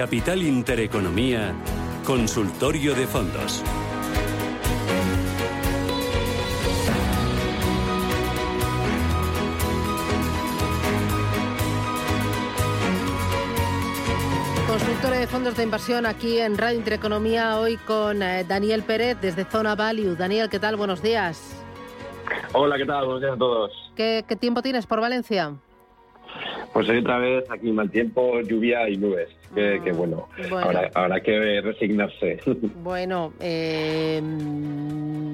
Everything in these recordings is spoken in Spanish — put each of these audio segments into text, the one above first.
Capital Intereconomía, Consultorio de Fondos. Consultor de fondos de inversión aquí en Radio Intereconomía, hoy con eh, Daniel Pérez desde Zona Value. Daniel, ¿qué tal? Buenos días. Hola, ¿qué tal? Buenos días a todos. ¿Qué, qué tiempo tienes por Valencia? Pues hoy otra vez aquí mal tiempo, lluvia y nubes. Que, que bueno, Bueno. Ahora, habrá que resignarse. Bueno, eh,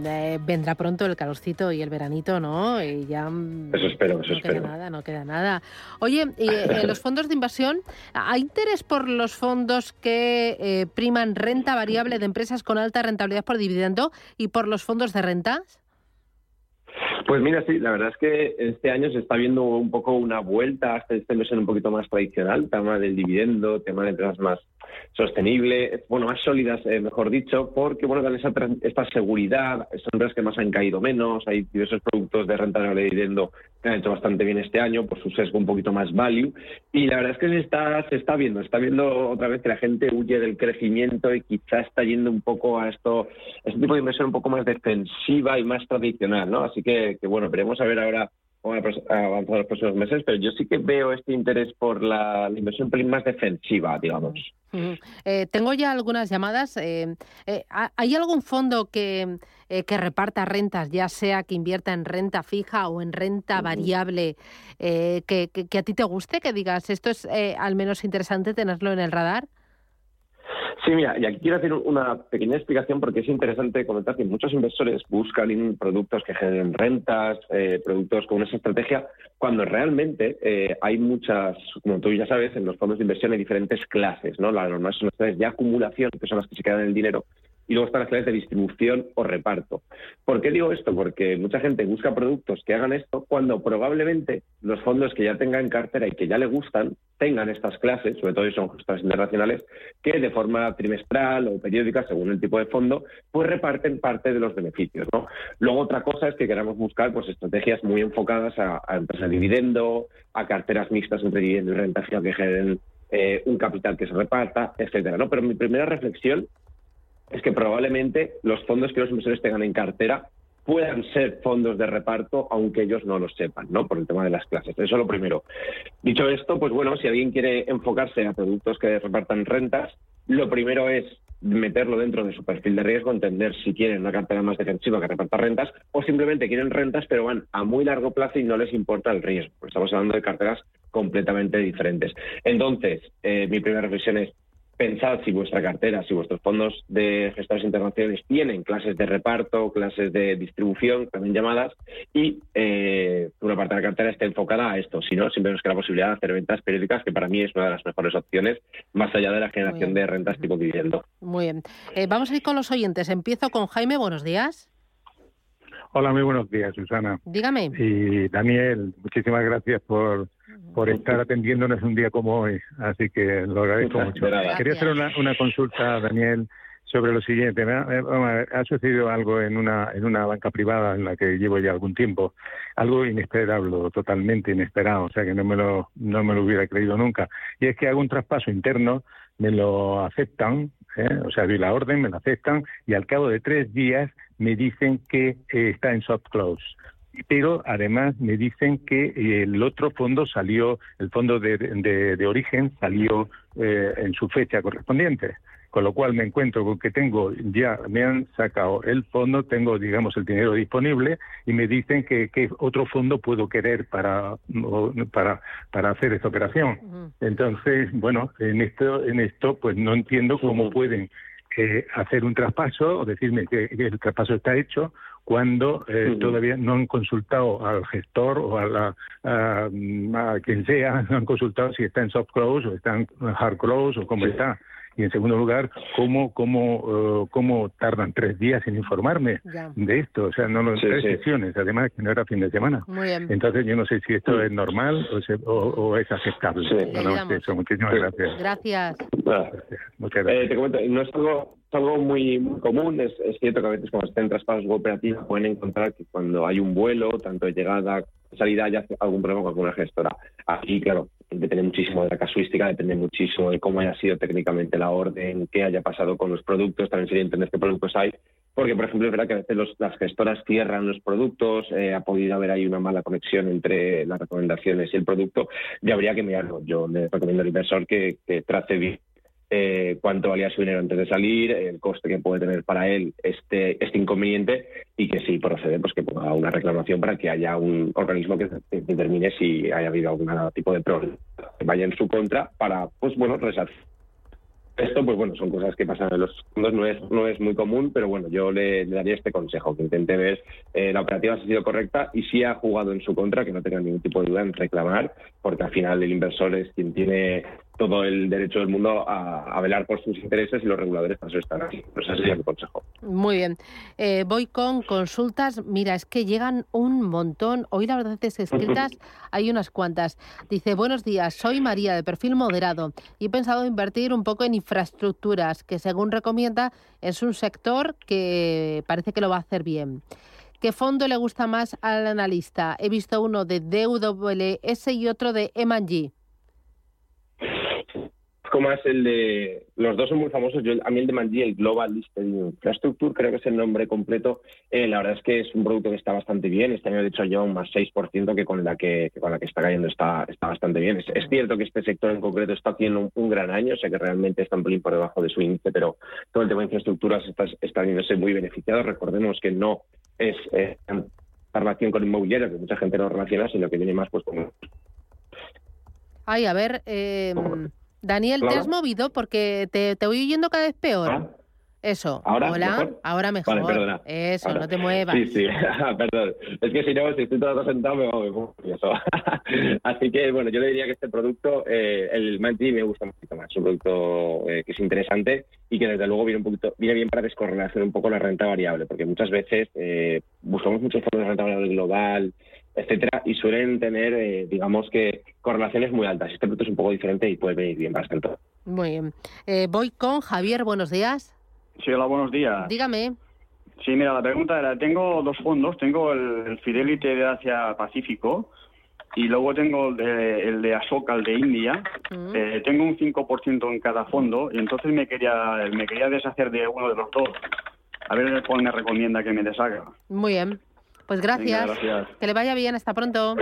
eh, vendrá pronto el calorcito y el veranito, ¿no? Y ya mm, Eso espero, eso no queda espero. nada, no queda nada. Oye, eh, los fondos de inversión, ¿hay interés por los fondos que eh, priman renta variable de empresas con alta rentabilidad por dividendo y por los fondos de rentas? Pues mira, sí, la verdad es que este año se está viendo un poco una vuelta a este inversión un poquito más tradicional, tema del dividendo, tema de empresas más sostenibles, bueno, más sólidas, eh, mejor dicho, porque bueno, dan esa, esta seguridad, son empresas que más han caído menos, hay diversos productos de renta de dividendo que han hecho bastante bien este año por su sesgo un poquito más value, y la verdad es que se está, se está viendo, está viendo otra vez que la gente huye del crecimiento y quizá está yendo un poco a esto, a este tipo de inversión un poco más defensiva y más tradicional, ¿no? Así que, que bueno, veremos a ver ahora cómo avanzar los próximos meses, pero yo sí que veo este interés por la, la inversión más defensiva, digamos. Eh, tengo ya algunas llamadas. eh, eh, ¿ha- ¿Hay algún fondo que, eh, que reparta rentas, ya sea que invierta en renta fija o en renta variable, eh, que, que- que a ti te guste, que digas, esto es eh, al menos interesante tenerlo en el radar? Sí, mira, y aquí quiero hacer una pequeña explicación porque es interesante comentar que muchos inversores buscan productos que generen rentas, eh, productos con esa estrategia, cuando realmente eh, hay muchas, como tú ya sabes, en los fondos de inversión hay diferentes clases, ¿no? Las normales son las clases de acumulación, que son que se quedan en el dinero, y luego están las clases de distribución o reparto. ¿Por qué digo esto? Porque mucha gente busca productos que hagan esto cuando probablemente los fondos que ya tengan en cartera y que ya le gustan tengan estas clases, sobre todo si son gestoras internacionales, que de forma trimestral o periódica, según el tipo de fondo, pues reparten parte de los beneficios. ¿no? Luego otra cosa es que queramos buscar pues estrategias muy enfocadas a, a empresas de dividendo, a carteras mixtas entre dividendo y renta fija que generen eh, un capital que se reparta, etcétera. ¿no? Pero mi primera reflexión es que probablemente los fondos que los inversores tengan en cartera puedan ser fondos de reparto, aunque ellos no lo sepan, ¿no? Por el tema de las clases. Eso es lo primero. Dicho esto, pues bueno, si alguien quiere enfocarse a productos que repartan rentas, lo primero es meterlo dentro de su perfil de riesgo, entender si quieren una cartera más defensiva que reparta rentas o simplemente quieren rentas pero van a muy largo plazo y no les importa el riesgo. Estamos hablando de carteras completamente diferentes. Entonces, eh, mi primera reflexión es pensad si vuestra cartera, si vuestros fondos de gestores internacionales tienen clases de reparto, clases de distribución, también llamadas, y eh, una parte de la cartera esté enfocada a esto. Si no, siempre nos queda la posibilidad de hacer ventas periódicas, que para mí es una de las mejores opciones, más allá de la generación de rentas tipo dividendo. Muy bien. Eh, vamos a ir con los oyentes. Empiezo con Jaime. Buenos días. Hola, muy buenos días, Susana. Dígame. Y Daniel, muchísimas gracias por, por estar atendiéndonos un día como hoy. Así que lo agradezco mucho. Quería hacer una, una consulta, Daniel, sobre lo siguiente. Me ha sucedido algo en una, en una banca privada en la que llevo ya algún tiempo. Algo inesperado, totalmente inesperado. O sea que no me lo, no me lo hubiera creído nunca. Y es que hago un traspaso interno, me lo aceptan, ¿eh? o sea, doy la orden, me la aceptan y al cabo de tres días me dicen que eh, está en soft close. Pero además me dicen que eh, el otro fondo salió, el fondo de, de- de origen salió eh, en su fecha correspondiente. Con lo cual me encuentro con que tengo ya, me han sacado el fondo, tengo, digamos, el dinero disponible y me dicen que, que otro fondo puedo querer para, para, para hacer esta operación. Entonces, bueno, en esto, en esto, pues no entiendo cómo pueden eh, hacer un traspaso o decirme que, que el traspaso está hecho cuando eh, todavía no han consultado al gestor o a, la, a, quien sea, no han consultado si está en soft close o está en hard close o cómo está. Y en segundo lugar, ¿cómo, cómo, uh, cómo tardan tres días en informarme de esto? O sea, no lo tres sesiones, además que no era fin de semana. Entonces yo no sé si esto es normal o, o, es aceptable. Muchísimas gracias. Gracias. Muchas gracias. Eh, te comento, no es algo algo muy, común. Es, cierto que a veces cuando estén traspasos operativos pueden encontrar que cuando hay un vuelo, tanto de llegada, salida, ya hace algún problema con alguna gestora. Aquí, claro, depende muchísimo de la casuística, depende muchísimo de cómo haya sido técnicamente la orden, qué haya pasado con los productos, también sería entender qué productos hay, porque, por ejemplo, es verdad que a veces las gestoras cierran los productos, eh, ha podido haber ahí una mala conexión entre las recomendaciones y el producto, y habría que mirarlo. Yo le recomiendo al inversor que, que trate bien eh, cuánto valía su dinero antes de salir, el coste que puede tener para él este, este inconveniente y que si procede, pues que ponga una reclamación para que haya un organismo que determine si haya habido algún tipo de problema que vaya en su contra para, pues bueno, resarcir. Esto, pues bueno, son cosas que pasan en los fondos, no es, no es muy común, pero bueno, yo le, daría este consejo, que intente ver eh, la operativa si ha sido correcta y si ha jugado en su contra, que no tenga ningún tipo de duda en reclamar, porque al final el inversor es quien tiene todo el derecho del mundo a, velar por sus intereses y los reguladores para eso están aquí. Pues ese sería mi consejo. Muy bien. Eh, voy con consultas. Mira, es que llegan un montón. Hoy la verdad es que escritas hay unas cuantas. Dice, buenos días, soy María de perfil moderado y he pensado invertir un poco en infraestructuras, que según recomienda es un sector que parece que lo va a hacer bien. ¿Qué fondo le gusta más al analista? He visto uno de DWS y otro de M&G más el de. Los dos son muy famosos. Yo, a mí el de Manji, el Global Listed Infrastructure, creo que es el nombre completo. Eh, la verdad es que es un producto que está bastante bien. Este año, de hecho, lleva un más 6% que con la que, con la que está cayendo está, está bastante bien. Es, cierto que este sector en concreto está haciendo un, gran año. O sea que realmente está un pelín por debajo de su índice, pero todo el tema de infraestructuras está, está viéndose muy beneficiado. Recordemos que no es eh, relación con inmobiliario, que mucha gente no relaciona, sino que viene más pues con. Ay, a ver. Eh... Daniel, ¿te has movido? Porque te, te voy oyendo cada vez peor. ¿Ah? Eso. ¿Ahora? Hola. ¿Mejor? Ahora mejor. Vale, perdona. Eso, no te muevas. Sí, sí. Perdón. Es que si no, si estoy todo sentado, me pongo eso. Así que, bueno, yo le diría que este producto, eh, el Manti, me gusta mucho más. Es un producto eh, que es interesante y que, desde luego, viene un poquito viene bien para descorrelacionar un poco la renta variable, porque muchas veces eh, buscamos muchos fondos de renta variable global, etcétera, y suelen tener, eh, digamos que, correlaciones muy altas. Este producto es un poco diferente y puede venir bien bastante. Muy bien. Eh, voy con Javier, buenos días. Sí, hola, buenos días. Dígame. Sí, mira, la pregunta era, tengo dos fondos, tengo el, Fidelity de Asia Pacífico y luego tengo el de, el de Asoka, el de India. Mm. Eh, tengo un 5% en cada fondo y entonces me quería, me quería deshacer de uno de los dos. A ver cuál me recomienda que me deshaga. Muy bien. Pues gracias. Que le vaya bien. Hasta pronto.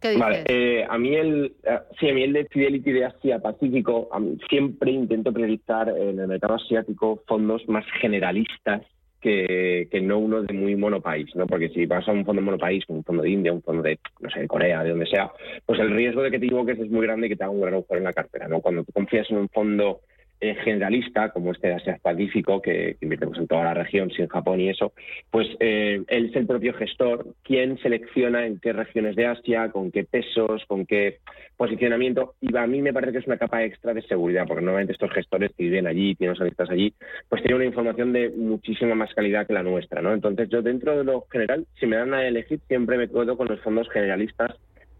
¿Qué dices? Vale, eh, a mí el, eh, sí, a mí el de Fidelity de Asia Pacífico, siempre intento priorizar en el mercado asiático fondos más generalistas que, que, no uno de muy monopaís, ¿no? Porque si vas a un fondo monopaís, un fondo de India, un fondo de, no sé, de Corea, de donde sea, pues el riesgo de que te equivoques es muy grande y que te haga un gran agujero en la cartera, ¿no? Cuando tú confías en un fondo eh, generalista, como este de Asia Pacífico, que, que invirtemos en toda la región, sin Japón y eso, pues eh, él es el propio gestor quien selecciona en qué regiones de Asia, con qué pesos, con qué posicionamiento, y a mí me parece que es una capa extra de seguridad, porque normalmente estos gestores que viven allí, tienen los allí, pues tienen una información de muchísima más calidad que la nuestra, ¿no? Entonces yo dentro de lo general, si me dan a elegir, siempre me quedo con los fondos generalistas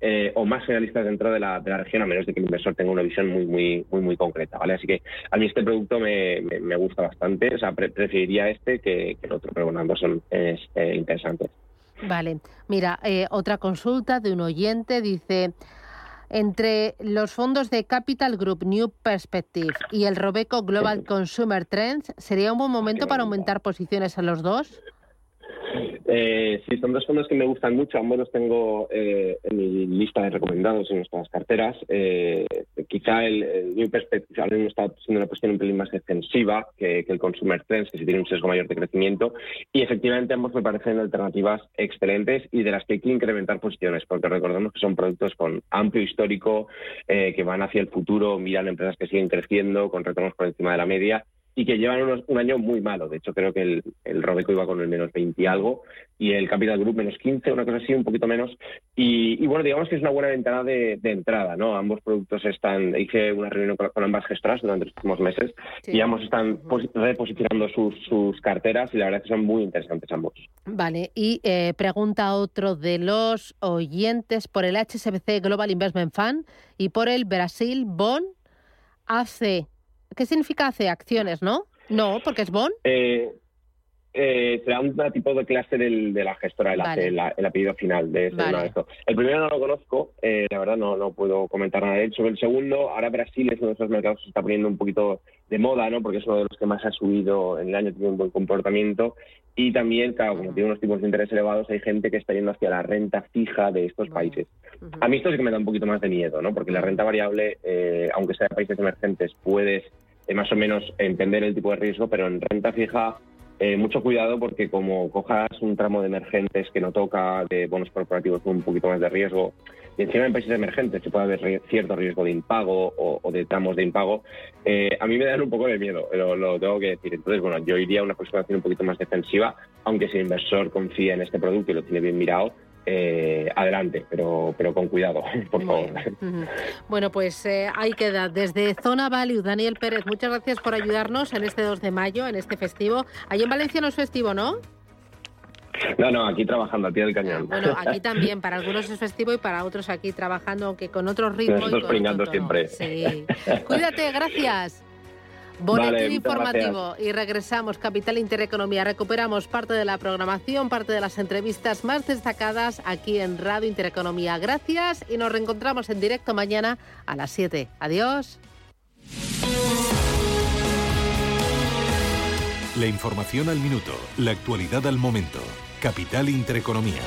eh, o más generalistas dentro de la, de la, región, a menos de que el inversor tenga una visión muy, muy, muy, muy concreta, ¿vale? Así que a mí este producto me, me, gusta bastante, o sea, preferiría este que, el otro, pero bueno, ambos son eh, interesantes. Vale, mira, eh, otra consulta de un oyente dice... Entre los fondos de Capital Group New Perspective y el Robeco Global Consumer Trends, ¿sería un buen momento para aumentar posiciones en los dos? Eh, sí, son dos fondos que me gustan mucho. Ambos los tengo eh, en mi lista de recomendados en nuestras carteras. Eh, quizá el, New Perspective ahora está siendo una cuestión un pelín más defensiva que, el Consumer Trends, que sí tiene un sesgo mayor de crecimiento. Y efectivamente ambos me parecen alternativas excelentes y de las que hay que incrementar posiciones, porque recordemos que son productos con amplio histórico, eh, que van hacia el futuro, miran empresas que siguen creciendo con retornos por encima de la media y que llevan un año muy malo. De hecho, creo que el, el Robeco iba con el menos 20 y algo y el Capital Group menos 15, una cosa así, un poquito menos. Y, bueno, digamos que es una buena ventana de, entrada, ¿no? Ambos productos están, hice una reunión con, ambas gestoras durante los últimos meses y ambos están reposicionando sus, sus, carteras y la verdad es que son muy interesantes ambos. Vale, y eh, pregunta otro de los oyentes por el HSBC Global Investment Fund y por el Brasil Bond AC ¿Qué significa hace acciones, no? No, porque es bon. Eh, eh, será un tipo de clase del, de la gestora, el, el, apellido final de ese El primero no lo conozco, eh, la verdad no, no puedo comentar nada de él. Sobre el segundo, ahora Brasil es uno de esos mercados que se está poniendo un poquito de moda, ¿no? Porque es uno de los que más ha subido en el año, tiene un buen comportamiento. Y también, claro, como tiene unos tipos de interés elevados, hay gente que está yendo hacia la renta fija de estos países. A mí esto sí que me da un poquito más de miedo, ¿no? Porque la renta variable, eh, aunque sea de países emergentes, puedes más o menos entender el tipo de riesgo, pero en renta fija eh, mucho cuidado porque como cojas un tramo de emergentes que no toca, de bonos corporativos con un poquito más de riesgo, y encima en países emergentes se puede haber cierto riesgo de impago o, de tramos de impago, eh, a mí me dan un poco de miedo, pero lo tengo que decir. Entonces, bueno, yo iría a una aproximación un poquito más defensiva, aunque si el inversor confía en este producto y lo tiene bien mirado, eh, adelante, pero, pero con cuidado, por favor. Bueno, pues eh, ahí queda. Desde Zona Value, Daniel Pérez, muchas gracias por ayudarnos en este 2 de mayo, en este festivo. Allí en Valencia no es festivo, ¿no? No, no, aquí trabajando, al pie del cañón. Bueno, aquí también, para algunos es festivo y para otros aquí trabajando, aunque con otros ritmos. Nosotros pringando siempre. Sí. Cuídate, gracias. Boletín informativo y regresamos. Capital Intereconomía. Recuperamos parte de la programación, parte de las entrevistas más destacadas aquí en Radio Intereconomía. Gracias y nos reencontramos en directo mañana a las 7. Adiós. La información al minuto, la actualidad al momento. Capital Intereconomía.